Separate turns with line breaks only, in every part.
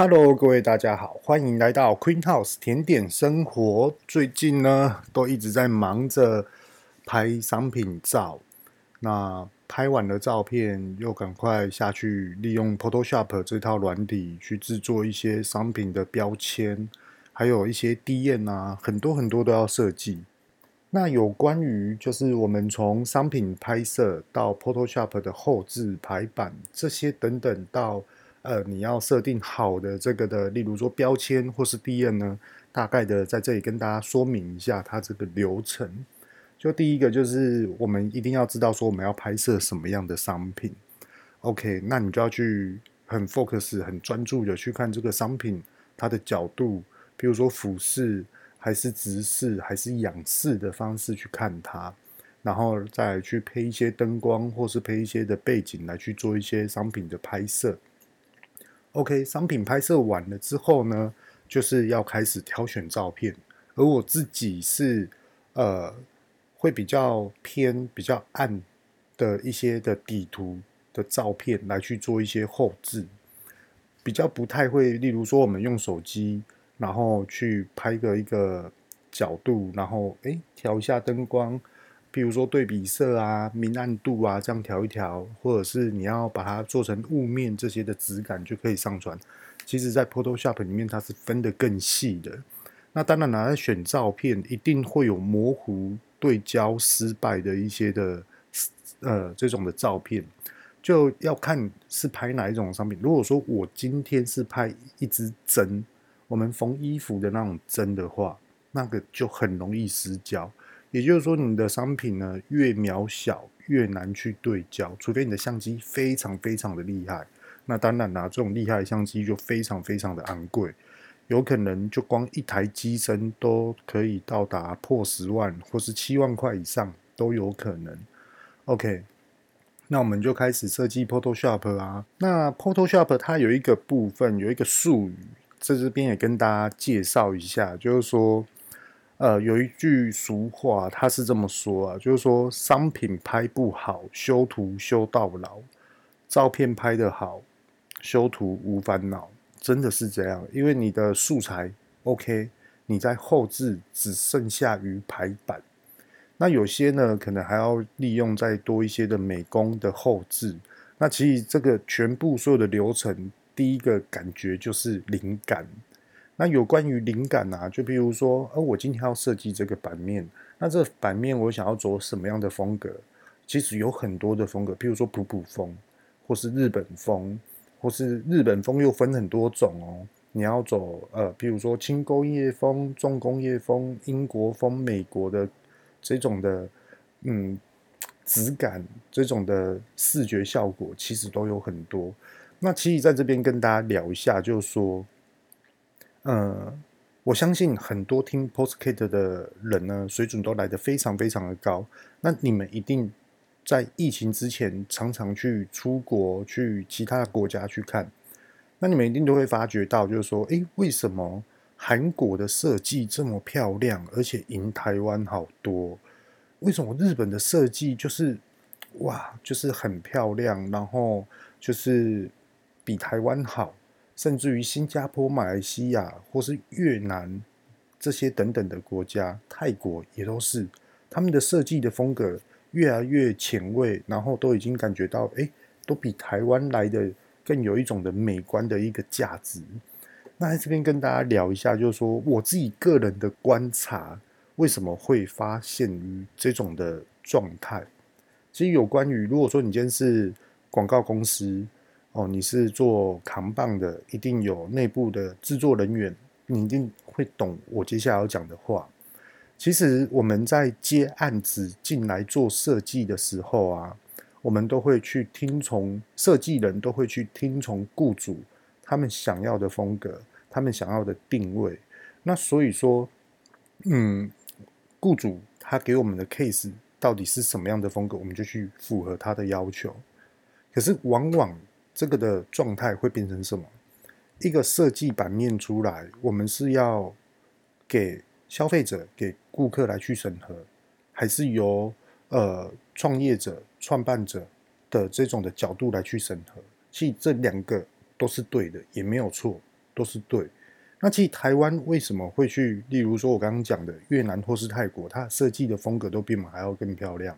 Hello，各位大家好，欢迎来到 Queen House 甜点生活。最近呢，都一直在忙着拍商品照。那拍完了照片，又赶快下去利用 Photoshop 这套软体去制作一些商品的标签，还有一些 DM 啊，很多很多都要设计。那有关于就是我们从商品拍摄到 Photoshop 的后置排版这些等等到。呃，你要设定好的这个的，例如说标签或是 DM 呢，大概的在这里跟大家说明一下它这个流程。就第一个就是我们一定要知道说我们要拍摄什么样的商品。OK，那你就要去很 focus、很专注的去看这个商品它的角度，比如说俯视还是直视还是仰视的方式去看它，然后再去配一些灯光或是配一些的背景来去做一些商品的拍摄。OK，商品拍摄完了之后呢，就是要开始挑选照片。而我自己是呃，会比较偏比较暗的一些的底图的照片来去做一些后置，比较不太会。例如说，我们用手机，然后去拍个一个角度，然后诶调一下灯光。比如说对比色啊、明暗度啊，这样调一调，或者是你要把它做成雾面这些的质感，就可以上传。其实，在 Photoshop 里面，它是分得更细的。那当然，拿来选照片，一定会有模糊、对焦失败的一些的呃这种的照片，就要看是拍哪一种商品。如果说我今天是拍一支针，我们缝衣服的那种针的话，那个就很容易失焦。也就是说，你的商品呢，越渺小越难去对焦，除非你的相机非常非常的厉害。那当然啦，这种厉害的相机就非常非常的昂贵，有可能就光一台机身都可以到达破十万或是七万块以上都有可能。OK，那我们就开始设计 Photoshop 啊。那 Photoshop 它有一个部分有一个术语，在这边也跟大家介绍一下，就是说。呃，有一句俗话，他是这么说啊，就是说，商品拍不好，修图修到老；照片拍得好，修图无烦恼。真的是这样，因为你的素材 OK，你在后置只剩下于排版。那有些呢，可能还要利用再多一些的美工的后置。那其实这个全部所有的流程，第一个感觉就是灵感。那有关于灵感啊，就比如说，呃，我今天要设计这个版面，那这版面我想要走什么样的风格？其实有很多的风格，比如说普普风，或是日本风，或是日本风又分很多种哦。你要走呃，比如说轻工业风、重工业风、英国风、美国的这种的，嗯，质感这种的视觉效果，其实都有很多。那其实在这边跟大家聊一下，就是说。呃，我相信很多听 Podcast 的人呢，水准都来得非常非常的高。那你们一定在疫情之前常常去出国，去其他的国家去看。那你们一定都会发觉到，就是说，诶，为什么韩国的设计这么漂亮，而且赢台湾好多？为什么日本的设计就是哇，就是很漂亮，然后就是比台湾好？甚至于新加坡、马来西亚或是越南这些等等的国家，泰国也都是，他们的设计的风格越来越前卫，然后都已经感觉到，哎，都比台湾来的更有一种的美观的一个价值。那在这边跟大家聊一下，就是说我自己个人的观察，为什么会发现于这种的状态？其实有关于，如果说你今天是广告公司。哦，你是做扛棒的，一定有内部的制作人员，你一定会懂我接下来要讲的话。其实我们在接案子进来做设计的时候啊，我们都会去听从设计人，都会去听从雇主他们想要的风格，他们想要的定位。那所以说，嗯，雇主他给我们的 case 到底是什么样的风格，我们就去符合他的要求。可是往往。这个的状态会变成什么？一个设计版面出来，我们是要给消费者、给顾客来去审核，还是由呃创业者、创办者的这种的角度来去审核？其实这两个都是对的，也没有错，都是对。那其实台湾为什么会去，例如说我刚刚讲的越南或是泰国，它设计的风格都比我们还要更漂亮，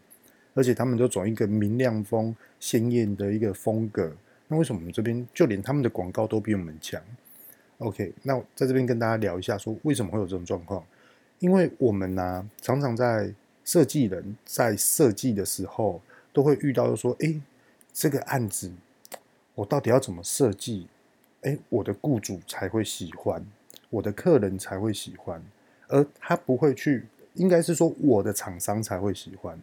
而且他们都走一个明亮风、鲜艳的一个风格。那为什么我们这边就连他们的广告都比我们强？OK，那在这边跟大家聊一下，说为什么会有这种状况？因为我们呢、常常在设计人在设计的时候，都会遇到说，哎，这个案子我到底要怎么设计？哎，我的雇主才会喜欢，我的客人才会喜欢，而他不会去，应该是说我的厂商才会喜欢，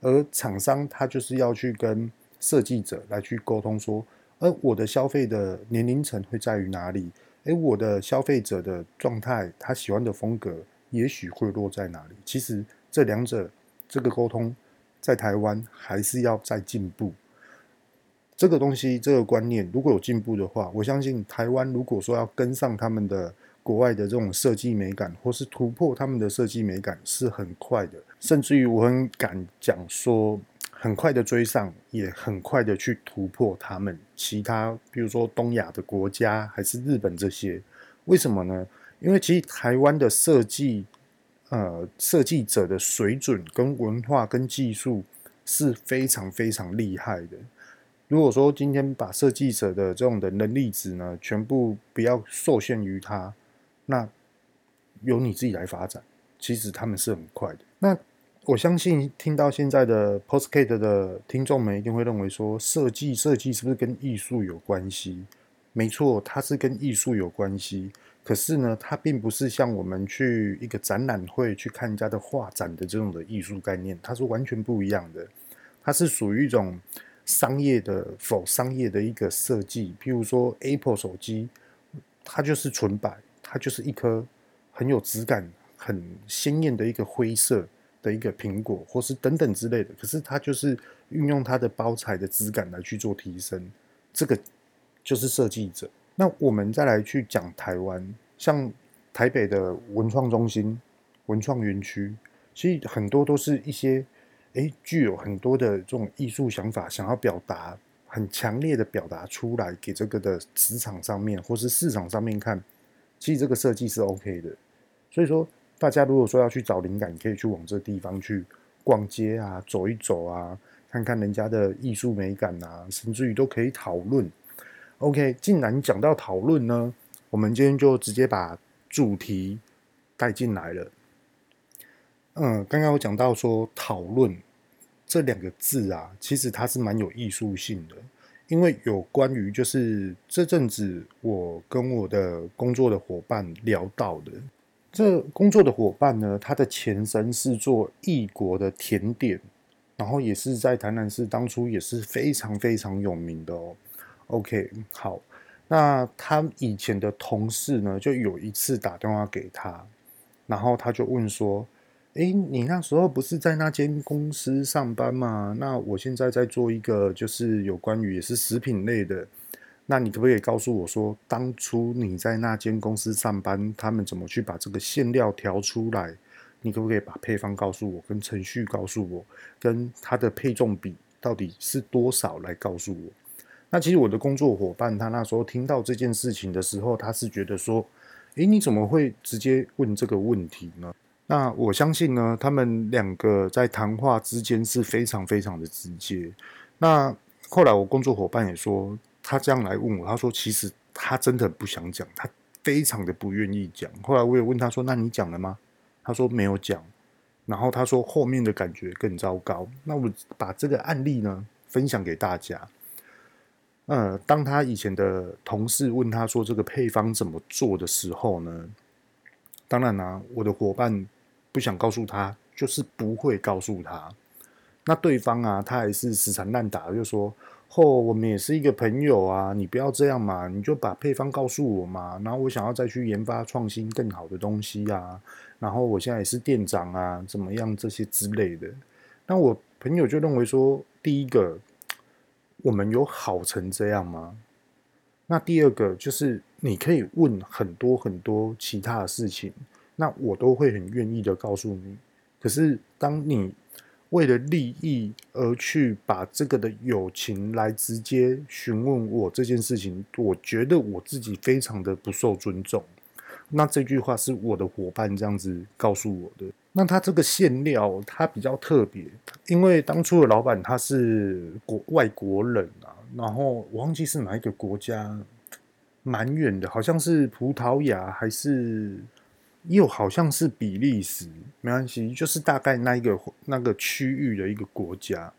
而厂商他就是要去跟设计者来去沟通说，而我的消费的年龄层会在于哪里？哎，我的消费者的状态，他喜欢的风格。也许会落在哪里？其实这两者这个沟通在台湾还是要再进步。这个东西这个观念如果有进步的话，我相信台湾如果说要跟上他们的国外的这种设计美感，或是突破他们的设计美感是很快的。甚至于我很敢讲说，很快的追上，也很快的去突破他们其他，比如说东亚的国家还是日本这些。为什么呢？因为其实台湾的设计，呃，设计者的水准跟文化跟技术是非常非常厉害的。如果说今天把设计者的这种的能力值呢，全部不要受限于他，那由你自己来发展，其实他们是很快的。那我相信听到现在的 Postcard 的听众们一定会认为说，设计设计是不是跟艺术有关系？没错，它是跟艺术有关系。可是呢，它并不是像我们去一个展览会去看人家的画展的这种的艺术概念，它是完全不一样的。它是属于一种商业的否商业的一个设计。譬如说 Apple 手机，它就是纯白，它就是一颗很有质感、很鲜艳的一个灰色的一个苹果，或是等等之类的。可是它就是运用它的包材的质感来去做提升，这个就是设计者。那我们再来去讲台湾，像台北的文创中心、文创园区，其实很多都是一些，诶，具有很多的这种艺术想法，想要表达很强烈的表达出来，给这个的职场上面或是市场上面看，其实这个设计是 OK 的。所以说，大家如果说要去找灵感，可以去往这地方去逛街啊，走一走啊，看看人家的艺术美感啊，甚至于都可以讨论。OK，既然讲到讨论呢，我们今天就直接把主题带进来了。嗯，刚刚我讲到说讨论这两个字啊，其实它是蛮有艺术性的，因为有关于就是这阵子我跟我的工作的伙伴聊到的，这工作的伙伴呢，他的前身是做异国的甜点，然后也是在台南市当初也是非常非常有名的哦。OK，好，那他以前的同事呢，就有一次打电话给他，然后他就问说：“诶，你那时候不是在那间公司上班吗？那我现在在做一个，就是有关于也是食品类的，那你可不可以告诉我说，当初你在那间公司上班，他们怎么去把这个馅料调出来？你可不可以把配方告诉我，跟程序告诉我，跟它的配重比到底是多少来告诉我？”那其实我的工作伙伴，他那时候听到这件事情的时候，他是觉得说：“诶，你怎么会直接问这个问题呢？”那我相信呢，他们两个在谈话之间是非常非常的直接。那后来我工作伙伴也说，他这样来问我，他说：“其实他真的不想讲，他非常的不愿意讲。”后来我也问他说：“那你讲了吗？”他说：“没有讲。”然后他说：“后面的感觉更糟糕。”那我把这个案例呢分享给大家。呃，当他以前的同事问他说这个配方怎么做的时候呢，当然啦、啊，我的伙伴不想告诉他，就是不会告诉他。那对方啊，他还是死缠烂打，就说：“哦，我们也是一个朋友啊，你不要这样嘛，你就把配方告诉我嘛。然后我想要再去研发创新更好的东西啊。然后我现在也是店长啊，怎么样这些之类的。”那我朋友就认为说，第一个。我们有好成这样吗？那第二个就是你可以问很多很多其他的事情，那我都会很愿意的告诉你。可是当你为了利益而去把这个的友情来直接询问我这件事情，我觉得我自己非常的不受尊重。那这句话是我的伙伴这样子告诉我的。那他这个馅料，他比较特别，因为当初的老板他是国外国人啊，然后我忘记是哪一个国家，蛮远的，好像是葡萄牙还是又好像是比利时，没关系，就是大概那一个那个区域的一个国家。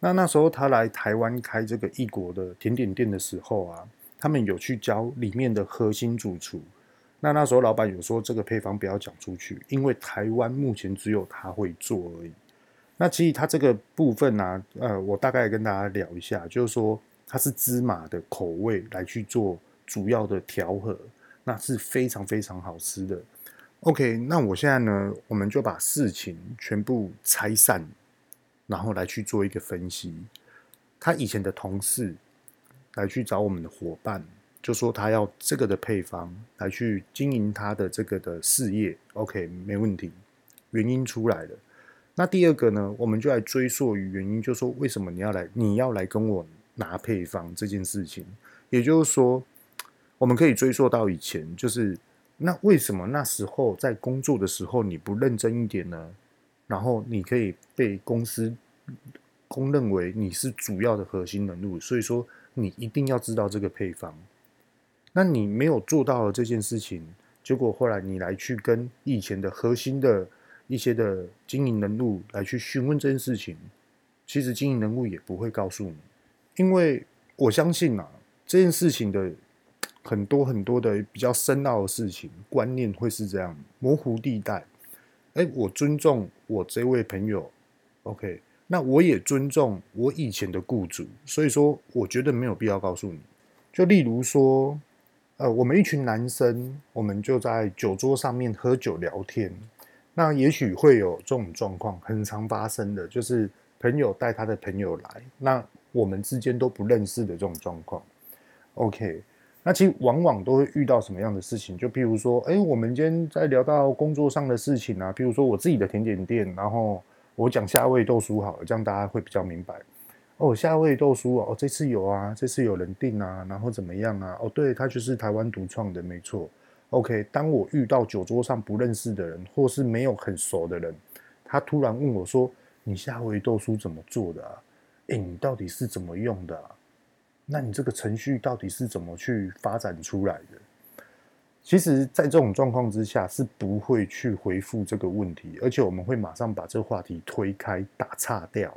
那那时候他来台湾开这个异国的甜点店的时候啊，他们有去教里面的核心主厨。那那时候老板有说这个配方不要讲出去，因为台湾目前只有他会做而已。那其实他这个部分呢、啊，呃，我大概跟大家聊一下，就是说它是芝麻的口味来去做主要的调和，那是非常非常好吃的。OK，那我现在呢，我们就把事情全部拆散，然后来去做一个分析。他以前的同事来去找我们的伙伴。就说他要这个的配方来去经营他的这个的事业，OK，没问题。原因出来了。那第二个呢，我们就来追溯于原因，就说为什么你要来，你要来跟我拿配方这件事情。也就是说，我们可以追溯到以前，就是那为什么那时候在工作的时候你不认真一点呢？然后你可以被公司公认为你是主要的核心人物，所以说你一定要知道这个配方。那你没有做到了这件事情，结果后来你来去跟以前的核心的一些的经营人物来去询问这件事情，其实经营人物也不会告诉你，因为我相信啊，这件事情的很多很多的比较深奥的事情观念会是这样模糊地带。哎，我尊重我这位朋友，OK，那我也尊重我以前的雇主，所以说我觉得没有必要告诉你。就例如说。呃，我们一群男生，我们就在酒桌上面喝酒聊天。那也许会有这种状况，很常发生的，就是朋友带他的朋友来，那我们之间都不认识的这种状况。OK，那其实往往都会遇到什么样的事情？就譬如说，哎，我们今天在聊到工作上的事情啊，譬如说我自己的甜点店，然后我讲夏威夷豆酥好了，这样大家会比较明白。哦，夏威夷豆酥哦，这次有啊，这次有人订啊，然后怎么样啊？哦，对，他就是台湾独创的，没错。OK，当我遇到酒桌上不认识的人，或是没有很熟的人，他突然问我说：“你夏威豆酥怎么做的啊？诶，你到底是怎么用的啊？那你这个程序到底是怎么去发展出来的？”其实，在这种状况之下，是不会去回复这个问题，而且我们会马上把这个话题推开，打岔掉。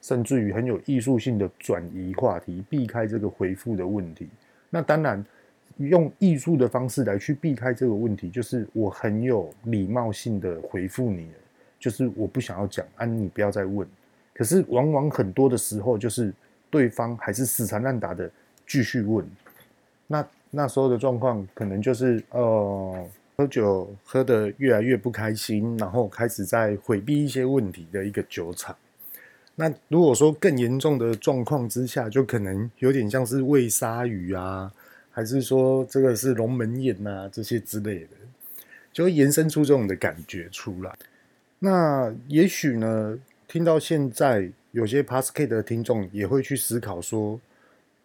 甚至于很有艺术性的转移话题，避开这个回复的问题。那当然，用艺术的方式来去避开这个问题，就是我很有礼貌性的回复你，就是我不想要讲，啊，你不要再问。可是往往很多的时候，就是对方还是死缠烂打的继续问。那那时候的状况，可能就是呃，喝酒喝得越来越不开心，然后开始在回避一些问题的一个酒场。那如果说更严重的状况之下，就可能有点像是喂鲨鱼啊，还是说这个是龙门宴呐这些之类的，就会延伸出这种的感觉出来。那也许呢，听到现在有些 Podcast 的听众也会去思考说，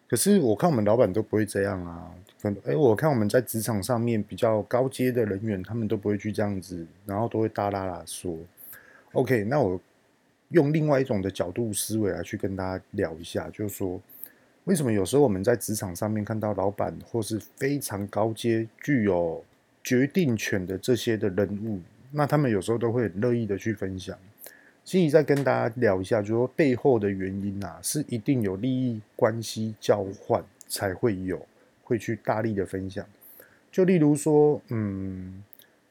可是我看我们老板都不会这样啊。可能哎，我看我们在职场上面比较高阶的人员，他们都不会去这样子，然后都会大啦啦说。OK，那我。用另外一种的角度思维来去跟大家聊一下，就是说，为什么有时候我们在职场上面看到老板或是非常高阶、具有决定权的这些的人物，那他们有时候都会很乐意的去分享。所以再跟大家聊一下，就是说背后的原因啊，是一定有利益关系交换才会有，会去大力的分享。就例如说，嗯。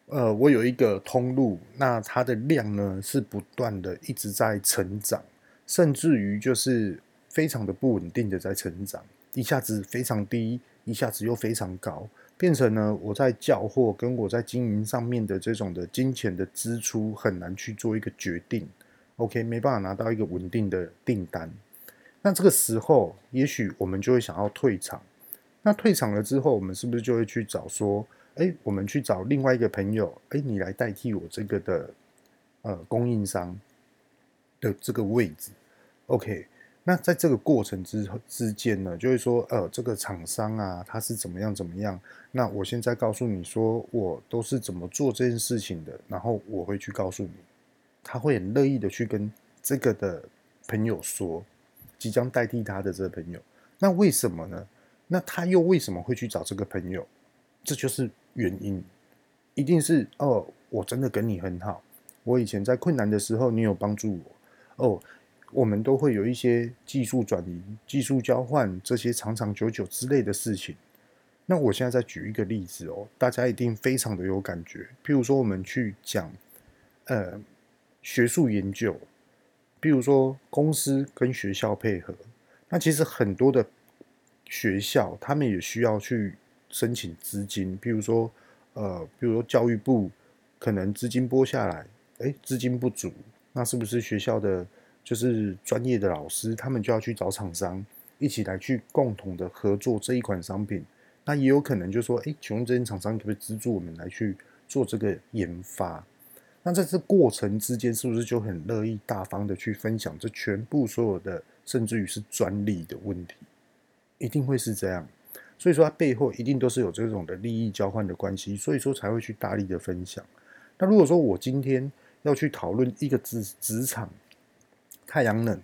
呃，我有一个通路，那它的量呢是不断的一直在成长，甚至于就是非常的不稳定的在成长，一下子非常低，一下子又非常高，变成呢我在叫货跟我在经营上面的这种的金钱的支出很难去做一个决定，OK，没办法拿到一个稳定的订单，那这个时候也许我们就会想要退场，那退场了之后，我们是不是就会去找说？哎，我们去找另外一个朋友，哎，你来代替我这个的呃供应商。的这个位置。OK，那在这个过程之之间呢，就会说，呃，这个厂商啊，他是怎么样怎么样？那我现在告诉你说，我都是怎么做这件事情的，然后我会去告诉你，他会很乐意的去跟这个的朋友说，即将代替他的这个朋友。那为什么呢？那他又为什么会去找这个朋友？这就是原因，一定是哦，我真的跟你很好，我以前在困难的时候，你有帮助我哦。我们都会有一些技术转移、技术交换这些长长久久之类的事情。那我现在再举一个例子哦，大家一定非常的有感觉。譬如说，我们去讲呃学术研究，譬如说公司跟学校配合，那其实很多的学校他们也需要去申请资金。譬如说，呃，譬如说教育部可能资金拨下来，诶，资金不足，那是不是学校的？就是专业的老师，他们就要去找厂商一起来去共同的合作这一款商品。那也有可能就说，哎，请问这些厂商可不可以资助我们来去做这个研发？那在这过程之间，是不是就很乐意大方的去分享这全部所有的，甚至于是专利的问题？一定会是这样。所以说，它背后一定都是有这种的利益交换的关系，所以说才会去大力的分享。那如果说我今天要去讨论一个职职场，太阳能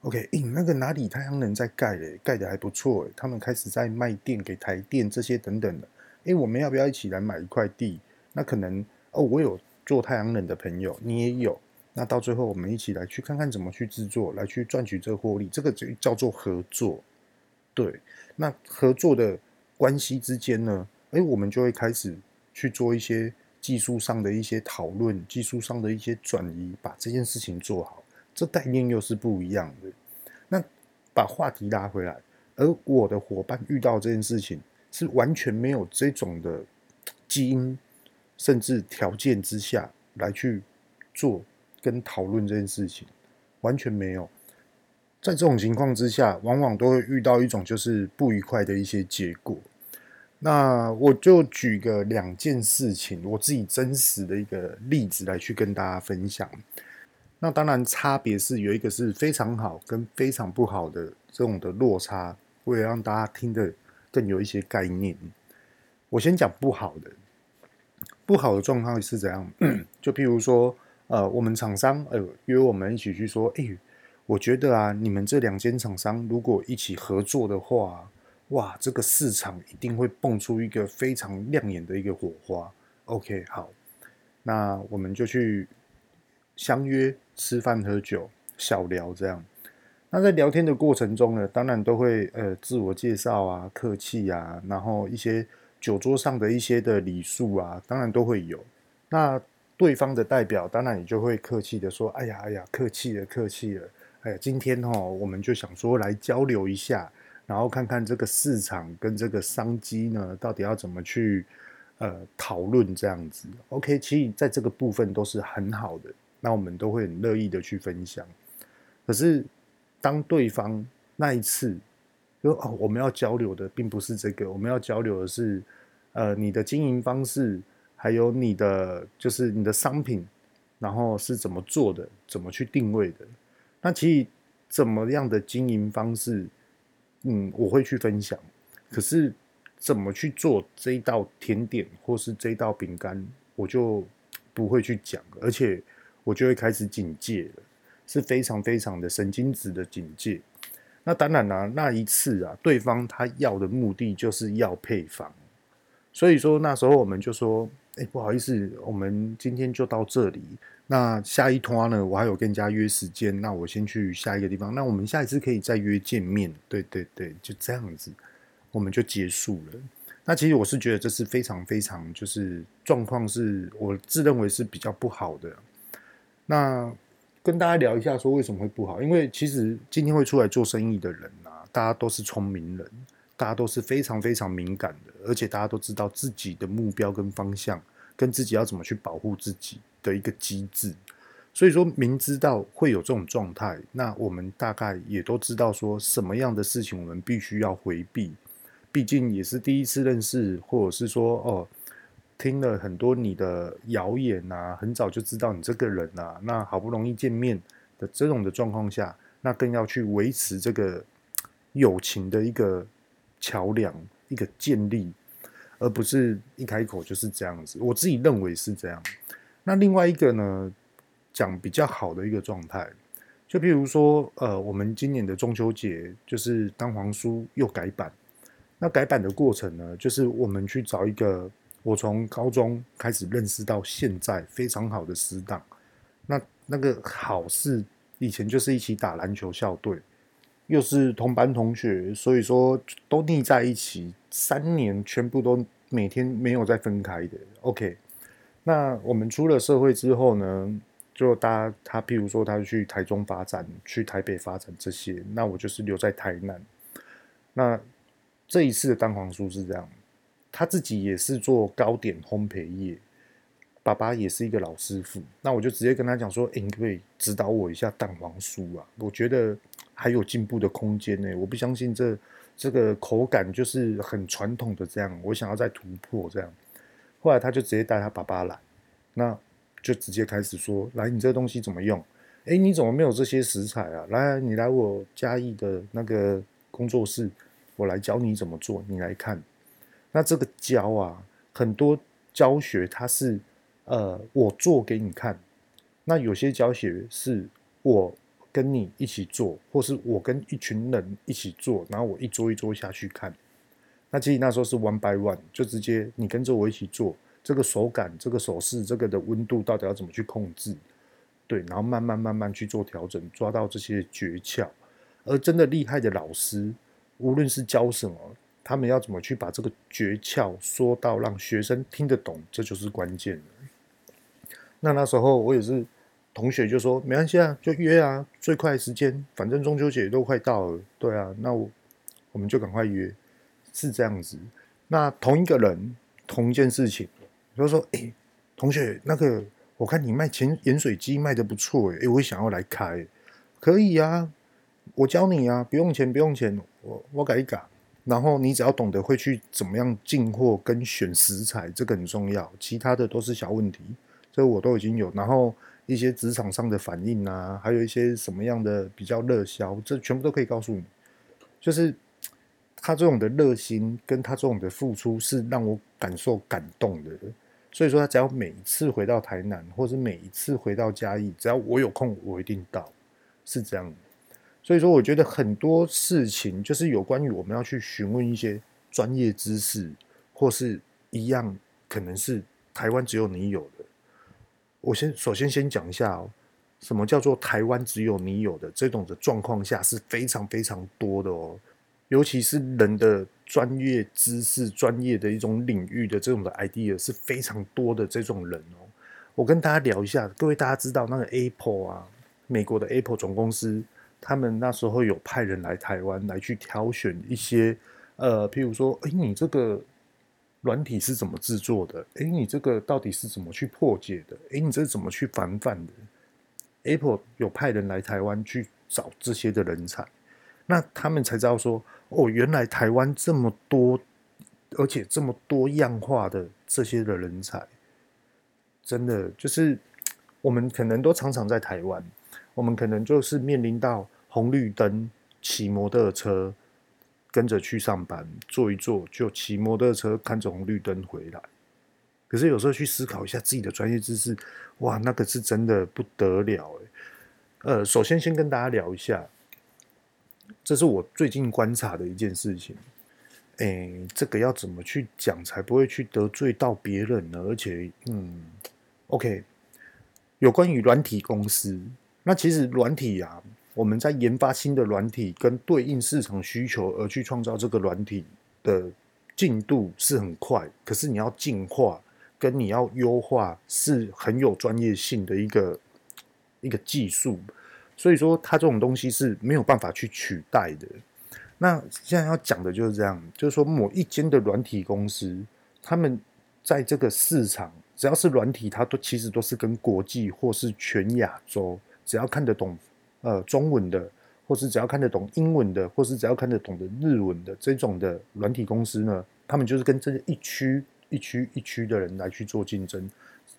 ，OK，那个哪里太阳能在盖嘞，盖的还不错，他们开始在卖电给台电这些等等的，诶，我们要不要一起来买一块地？那可能哦，我有做太阳能的朋友，你也有，那到最后我们一起来去看看怎么去制作，来去赚取这个获利，这个就叫做合作。对，那合作的关系之间呢，欸，我们就会开始去做一些技术上的一些讨论，技术上的一些转移，把这件事情做好。这概念又是不一样的。那把话题拉回来，而我的伙伴遇到这件事情是完全没有这种的基因，甚至条件之下来去做跟讨论这件事情，完全没有。在这种情况之下，往往都会遇到一种就是不愉快的一些结果。那我就举个两件事情，我自己真实的一个例子来去跟大家分享。那当然，差别是有一个是非常好跟非常不好的这种的落差，为了让大家听得更有一些概念。我先讲不好的，不好的状况是怎样？就譬如说，呃，我们厂商呃约我们一起去说，哎，我觉得啊，你们这两间厂商如果一起合作的话，哇，这个市场一定会蹦出一个非常亮眼的一个火花。OK，好，那我们就去。相约吃饭喝酒小聊这样，那在聊天的过程中呢，当然都会呃自我介绍啊、客气啊，然后一些酒桌上的一些的礼数啊，当然都会有。那对方的代表当然也就会客气的说：“哎呀哎呀，客气了客气了，哎呀，今天哦我们就想说来交流一下，然后看看这个市场跟这个商机呢，到底要怎么去呃讨论这样子。”OK，其实在这个部分都是很好的。那我们都会很乐意的去分享，可是当对方那一次说哦，我们要交流的并不是这个，我们要交流的是呃你的经营方式，还有你的就是你的商品，然后是怎么做的，怎么去定位的。那其实怎么样的经营方式，嗯，我会去分享。可是怎么去做这一道甜点或是这一道饼干，我就不会去讲，而且。我就会开始警戒了，是非常非常的神经质的警戒。那当然啦、那一次啊，对方他要的目的就是要配方，所以说那时候我们就说，哎、不好意思，我们今天就到这里。那下一摊呢，我还有跟人家约时间，那我先去下一个地方。那我们下一次可以再约见面。对对对，就这样子，我们就结束了。那其实我是觉得这是非常非常就是状况，是我自认为是比较不好的。那跟大家聊一下，说为什么会不好？因为其实今天会出来做生意的人啊，大家都是聪明人，大家都是非常非常敏感的，而且大家都知道自己的目标跟方向，跟自己要怎么去保护自己的一个机制。所以说明知道会有这种状态，那我们大概也都知道说什么样的事情我们必须要回避，毕竟也是第一次认识，或者是说哦。听了很多你的谣言呐，很早就知道你这个人呐，那好不容易见面，的这种的状况下，那更要去维持这个友情的一个桥梁，一个建立，而不是一开口就是这样子。我自己认为是这样。那另外一个呢，讲比较好的一个状态，就比如说，呃，我们今年的中秋节就是蛋黄酥又改版。那改版的过程呢，就是我们去找一个我从高中开始认识到现在非常好的死党。那那个好是以前就是一起打篮球校队，又是同班同学，所以说都腻在一起三年，全部都每天没有再分开的。OK，那我们出了社会之后呢，就大家他譬如说他去台中发展，去台北发展这些，那我就是留在台南。那这一次的蛋黄酥是这样，他自己也是做糕点烘焙业，爸爸也是一个老师傅，那我就直接跟他讲说：“欸，你可不可以指导我一下蛋黄酥啊？我觉得还有进步的空间呢。我不相信这这个口感就是很传统的这样，我想要再突破这样。”后来他就直接带他爸爸来，那就直接开始说：“来，你这个东西怎么用？欸，你怎么没有这些食材啊？来，你来我嘉义的那个工作室。”我来教你怎么做，你来看。那这个教啊，很多教学它是，呃，我做给你看。那有些教学是我跟你一起做，或是我跟一群人一起做，然后我一桌一桌下去看。那其实那时候是 one by one，就直接你跟着我一起做，这个手感、这个手势、这个的温度到底要怎么去控制？对，然后慢慢慢慢去做调整，抓到这些诀窍。而真的厉害的老师。无论是教什么，他们要怎么去把这个诀窍说到让学生听得懂，这就是关键。那那时候我也是同学就说没关系啊，就约啊，最快时间，反正中秋节都快到了，对啊，那我我们就赶快约，是这样子。那同一个人同一件事情，就说哎、同学，那个我看你卖潜盐水机卖得不错，哎，我想要来开，可以啊。我教你啊，不用钱，不用钱，我我改一改，然后你只要懂得会去怎么样进货跟选食材，这个很重要，其他的都是小问题，这我都已经有。然后一些职场上的反应啊，还有一些什么样的比较热销，这全部都可以告诉你。就是他这种的热心，跟他这种的付出，是让我感受感动的。所以说，他只要每一次回到台南，或者每一次回到嘉义，只要我有空，我一定到，是这样。所以说，我觉得很多事情就是有关于我们要去询问一些专业知识，或是一样可能是台湾只有你有的。我先首先先讲一下哦，什么叫做台湾只有你有的这种的状况下是非常非常多的哦，尤其是人的专业知识、专业的一种领域的这种的 idea 是非常多的这种人哦。我跟大家聊一下，各位大家知道那个 Apple 啊，美国的 Apple 总公司。他们那时候有派人来台湾来去挑选一些，呃，譬如说，哎，你这个软体是怎么制作的？哎，你这个到底是怎么去破解的？哎，你这是怎么去防范的？Apple 有派人来台湾去找这些的人才，那他们才知道说，哦，原来台湾这么多，而且这么多样化的这些的人才，真的就是我们可能都常常在台湾。我们可能就是面临到红绿灯，骑摩托车跟着去上班，坐一坐就骑摩托车看着红绿灯回来。可是有时候去思考一下自己的专业知识，哇，那个是真的不得了诶。呃，首先先跟大家聊一下，这是我最近观察的一件事情。诶，这个要怎么去讲才不会去得罪到别人呢？而且，嗯，OK，有关于软体公司。那其实软体啊，我们在研发新的软体，跟对应市场需求而去创造这个软体的进度是很快，可是你要进化跟你要优化是很有专业性的一个一个技术，所以说它这种东西是没有办法去取代的。那现在要讲的就是这样，就是说某一间的软体公司，他们在这个市场，只要是软体，它都其实都是跟国际或是全亚洲。只要看得懂，呃，中文的，或是只要看得懂英文的，或是只要看得懂的日文的这种的软体公司呢，他们就是跟这一区一区一区的人来去做竞争，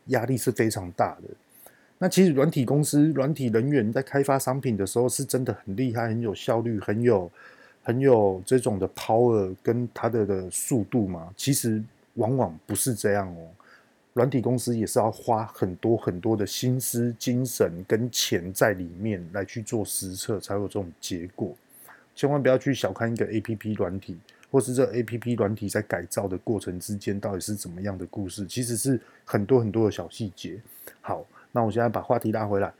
压力是非常大的。那其实软体公司、软体人员在开发商品的时候，是真的很厉害、很有效率、很有、很有这种的 power 跟它的的速度嘛？其实往往不是这样哦。软体公司也是要花很多很多的心思、精神跟钱在里面来去做实测，才有这种结果。千万不要去小看一个 APP 软体，或是这 APP 软体在改造的过程之间到底是怎么样的故事，其实是很多很多的小细节。好，那我现在把话题拉回来，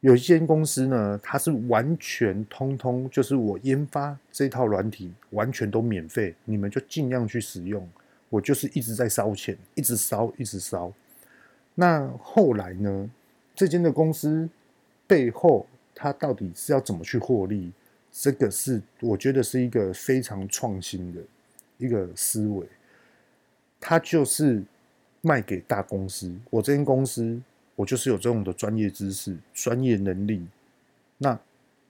有一间公司呢，它是完全通通就是我研发这套软体完全都免费，你们就尽量去使用。我就是一直在烧钱，一直烧，一直烧。那后来呢？这间的公司背后，它到底是要怎么去获利？这个是我觉得是一个非常创新的一个思维。它就是卖给大公司。我这间公司，我就是有这种的专业知识、专业能力。那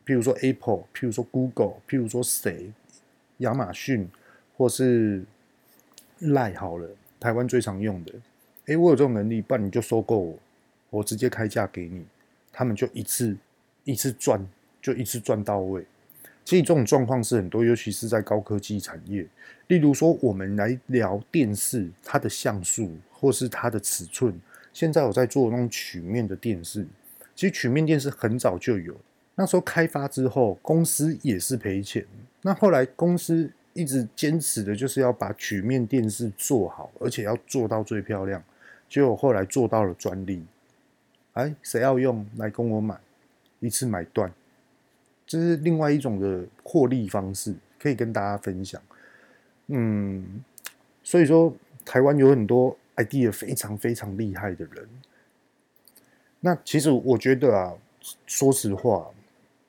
譬如说 Apple，譬如说 Google，譬如说谁，亚马逊，或是。赖好了，台湾最常用的，诶，我有这种能力，不然你就收购我，我直接开价给你，他们就一次一次赚，就一次赚到位。其实这种状况是很多，尤其是在高科技产业。例如说，我们来聊电视，它的像素或是它的尺寸。现在我在做那种曲面的电视，其实曲面电视很早就有，那时候开发之后，公司也是赔钱。那后来公司。一直坚持的就是要把曲面电视做好，而且要做到最漂亮。结果后来做到了专利，哎，谁要用来跟我买，一次买断，这是另外一种的获利方式，可以跟大家分享。嗯，所以说台湾有很多 idea 非常非常厉害的人。那其实我觉得啊，说实话，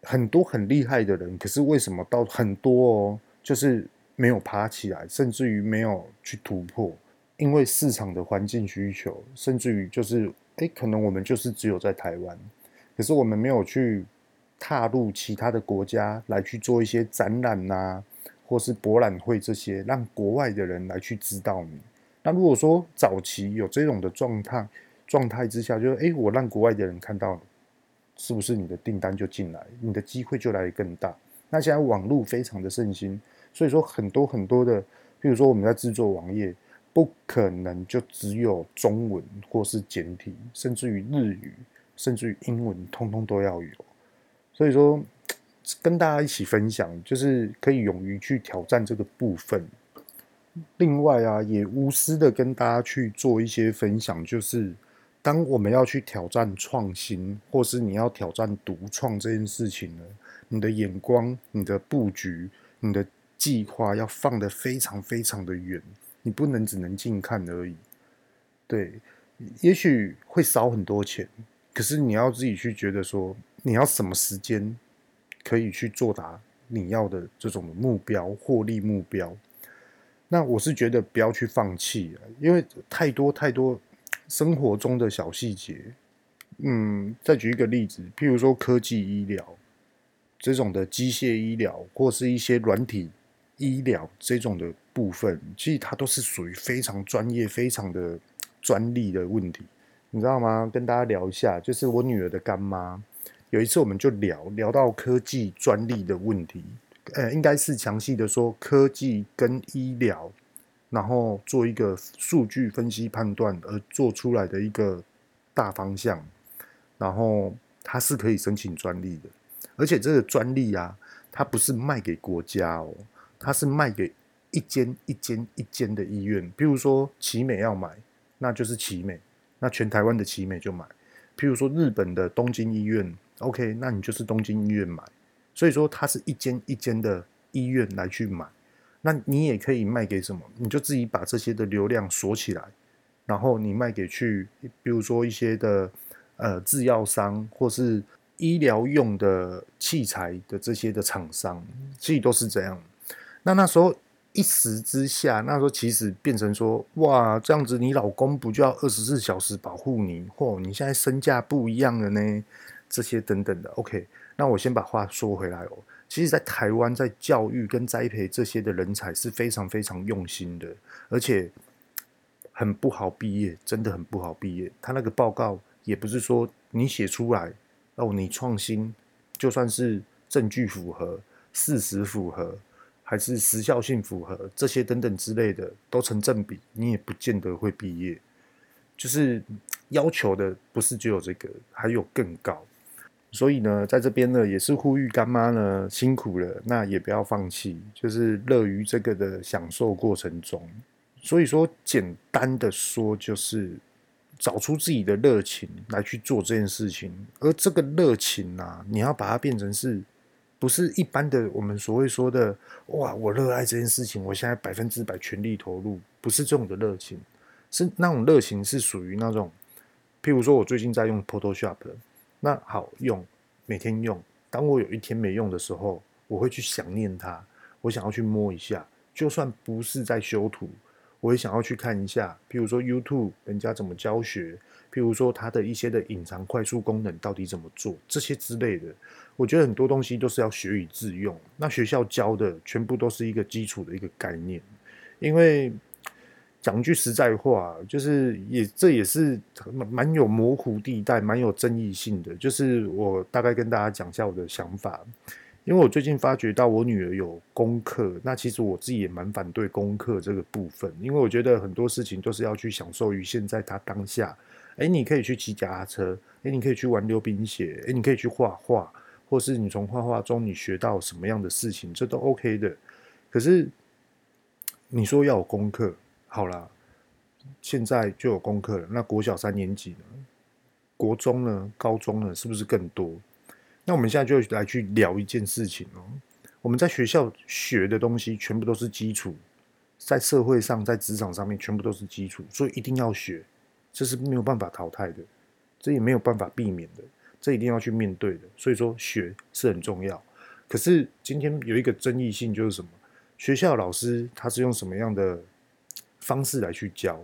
很多很厉害的人，可是为什么到很多哦？就是没有爬起来，甚至于没有去突破，因为市场的环境需求，甚至于就是，哎，可能我们就是只有在台湾，可是我们没有去踏入其他的国家来去做一些展览呐、啊，或是博览会这些，让国外的人来去知道你。那如果说早期有这种的状态状态之下，就是哎，我让国外的人看到，是不是你的订单就进来，你的机会就来得更大？那现在网络非常的盛行。所以说很多很多的，比如说我们在制作网页，不可能就只有中文或是简体，甚至于日语，甚至于英文，通通都要有。所以说，跟大家一起分享，就是可以勇于去挑战这个部分。另外啊，也无私的跟大家去做一些分享，就是当我们要去挑战创新，或是你要挑战独创这件事情呢，你的眼光、你的布局、你的。计划要放得非常非常的远，你不能只能近看而已。对，也许会少很多钱，可是你要自己去觉得说，你要什么时间可以去做达你要的这种目标、获利目标。那我是觉得不要去放弃，因为太多太多生活中的小细节。嗯，再举一个例子，譬如说科技医疗这种的机械医疗，或是一些软体。医疗这种的部分，其实它都是属于非常专业、非常的专利的问题，你知道吗？跟大家聊一下，就是我女儿的干妈，有一次我们就聊聊到科技专利的问题，呃，应该是详细的说科技跟医疗，然后做一个数据分析判断而做出来的一个大方向，然后它是可以申请专利的，而且这个专利啊，它不是卖给国家哦。它是卖给一间一间一间的医院，比如说奇美要买，那就是奇美，那全台湾的奇美就买。譬如说日本的东京医院，OK，那你就是东京医院买。所以说它是一间一间的医院来去买，那你也可以卖给什么？你就自己把这些的流量锁起来，然后你卖给去，比如说一些的呃制药商或是医疗用的器材的这些的厂商，其实都是这样。那那时候一时之下，那时候其实变成说，哇，这样子你老公不就要二十四小时保护你？嚯，你现在身价不一样了呢？这些等等的。OK，那我先把话说回来哦。其实，在台湾，在教育跟栽培这些的人才是非常非常用心的，而且很不好毕业，真的很不好毕业。他那个报告也不是说你写出来哦，你创新，就算是证据符合、事实符合，还是时效性符合，这些等等之类的都成正比，你也不见得会毕业。就是要求的不是只有这个，还有更高。所以呢，在这边呢，也是呼吁干妈呢辛苦了，那也不要放弃，就是乐于这个的享受过程中。所以说，简单的说，就是找出自己的热情来去做这件事情。而这个热情啊，你要把它变成是，不是一般的我们所谓说的哇，我热爱这件事情，我现在百分之百全力投入，不是这种的热情，是那种热情是属于那种，譬如说我最近在用 Photoshop。那好用，每天用。当我有一天没用的时候，我会去想念它，我想要去摸一下。就算不是在修图，我也想要去看一下。譬如说 YouTube 人家怎么教学，譬如说它的一些的隐藏快速功能到底怎么做，这些之类的。我觉得很多东西都是要学以致用。那学校教的全部都是一个基础的一个概念，因为。讲句实在话，就是也这也是蛮有模糊地带、蛮有争议性的。就是我大概跟大家讲一下我的想法，因为我最近发觉到我女儿有功课，那其实我自己也蛮反对功课这个部分，因为我觉得很多事情都是要去享受于现在她当下。诶，你可以去骑脚踏车，诶，你可以去玩溜冰鞋，诶，你可以去画画，或是你从画画中你学到什么样的事情，这都 OK 的。可是你说要有功课。好啦，现在就有功课了。那国小三年级呢？国中呢？高中呢？是不是更多？那我们现在就来去聊一件事情哦。我们在学校学的东西全部都是基础，在社会上、在职场上面全部都是基础，所以一定要学，这是没有办法淘汰的，这也没有办法避免的，这一定要去面对的。所以说学是很重要。可是今天有一个争议性，就是什么？学校老师他是用什么样的？方式来去教，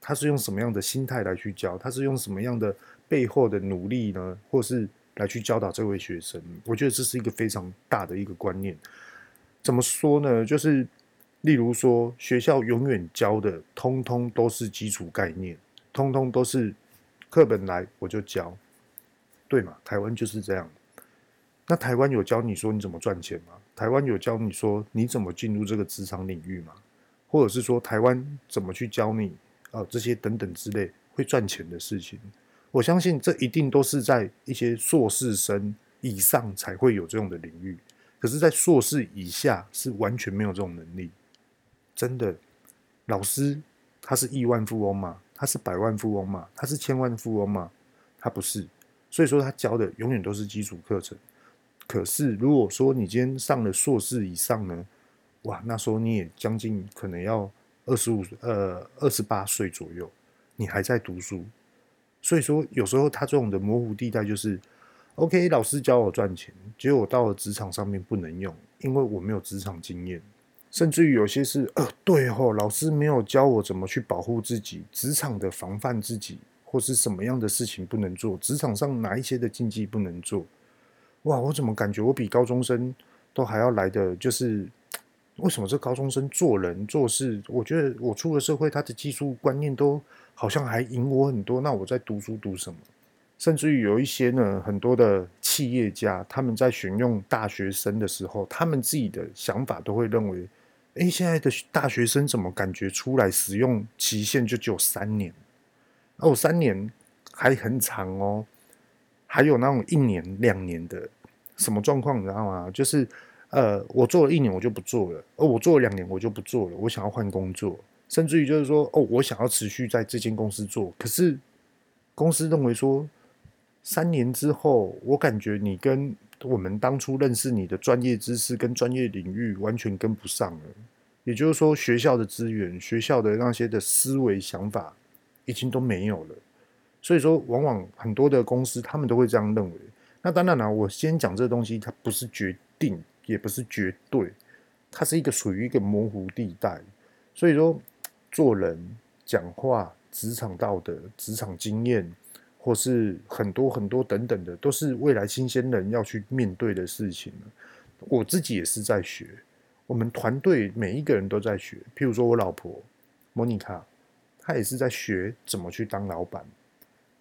他是用什么样的心态来去教？他是用什么样的背后的努力呢？或是来去教导这位学生？我觉得这是一个非常大的一个观念。怎么说呢？就是例如说，学校永远教的通通都是基础概念，通通都是课本来我就教，对嘛？台湾就是这样。那台湾有教你说你怎么赚钱吗？台湾有教你说你怎么进入这个职场领域吗？或者是说台湾怎么去教你啊、这些等等之类会赚钱的事情，我相信这一定都是在一些硕士生以上才会有这种的领域，可是，在硕士以下是完全没有这种能力。真的，老师他是亿万富翁吗？他是百万富翁吗？他是千万富翁吗？他不是，所以说他教的永远都是基础课程。可是如果说你今天上了硕士以上呢？哇，那时候你也将近可能要二十五呃二十八岁左右，你还在读书，所以说有时候他这种的模糊地带就是，OK，老师教我赚钱，结果我到了职场上面不能用，因为我没有职场经验，甚至于有些是呃对哦，老师没有教我怎么去保护自己，职场的防范自己，或是什么样的事情不能做，职场上哪一些的禁忌不能做，哇，我怎么感觉我比高中生都还要来的就是。为什么这高中生做人做事，我觉得我出了社会，他的技术观念都好像还赢我很多。那我在读书读什么？甚至于有一些呢，很多的企业家他们在选用大学生的时候，他们自己的想法都会认为：哎，现在的大学生怎么感觉出来使用期限就只有三年？哦，三年还很长哦。还有那种一年、两年的，什么状况你知道吗？就是。呃，我做了一年，我就不做了。哦，我做了两年，我就不做了。我想要换工作，甚至于就是说，哦，我想要持续在这间公司做。可是公司认为说，三年之后，我感觉你跟我们当初认识你的专业知识跟专业领域完全跟不上了。也就是说，学校的资源、学校的那些的思维想法已经都没有了。所以说，往往很多的公司他们都会这样认为。那当然了，我先讲这个东西，它不是决定。也不是绝对，它是一个属于一个模糊地带。所以说，做人、讲话、职场道德、职场经验，或是很多很多等等的，都是未来新鲜人要去面对的事情。我自己也是在学，我们团队每一个人都在学。譬如说我老婆莫妮卡，她也是在学怎么去当老板。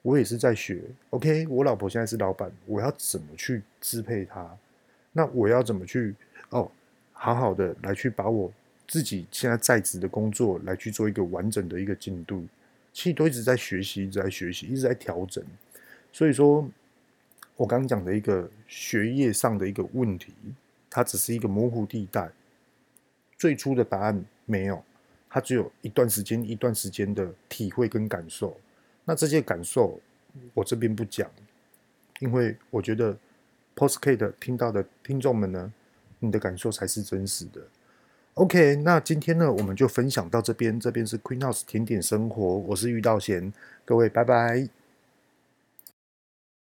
我也是在学。OK，我老婆现在是老板，我要怎么去支配她？那我要怎么去哦，好好的来去把我自己现在在职的工作来去做一个完整的一个进度。其实都一直在学习，一直在学习，一直在调整。所以说，我刚刚讲的一个学业上的一个问题，它只是一个模糊地带。最初的答案没有，它只有一段时间、一段时间的体会跟感受。那这些感受，我这边不讲，因为我觉得 Podcast 听到的听众们呢，你的感受才是真实的。OK，那今天呢，我们就分享到这边。这边是 Queen House 甜点生活，我是玉道贤，各位拜拜。